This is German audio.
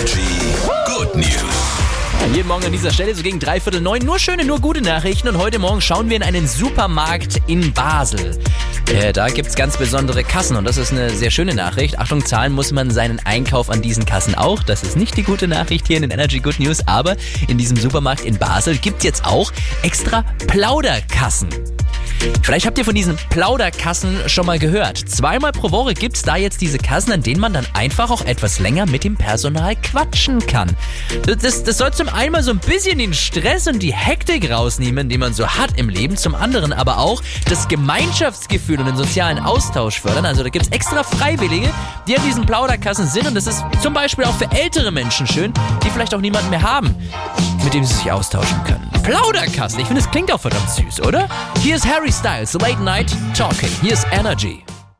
Energy Good News. Jeden Morgen an dieser Stelle so gegen dreiviertel neun. Nur schöne, nur gute Nachrichten. Und heute Morgen schauen wir in einen Supermarkt in Basel. Äh, da gibt's ganz besondere Kassen und das ist eine sehr schöne Nachricht. Achtung, zahlen muss man seinen Einkauf an diesen Kassen auch. Das ist nicht die gute Nachricht hier in den Energy Good News, aber in diesem Supermarkt in Basel gibt's jetzt auch extra Plauderkassen. Vielleicht habt ihr von diesen Plauderkassen schon mal gehört. Zweimal pro Woche gibt's da jetzt diese Kassen, an denen man dann einfach auch etwas länger mit dem Personal quatschen kann. Das, das soll zum einen so ein bisschen den Stress und die Hektik rausnehmen, den man so hat im Leben, zum anderen aber auch das Gemeinschaftsgefühl und den sozialen Austausch fördern. Also da gibt's extra Freiwillige, die an diesen Plauderkassen sind und das ist zum Beispiel auch für ältere Menschen schön, die vielleicht auch niemanden mehr haben, mit dem sie sich austauschen können. Plauderkasten, ich finde, es klingt auch verdammt süß, oder? Hier ist Harry Styles, Late Night Talking. Hier ist Energy.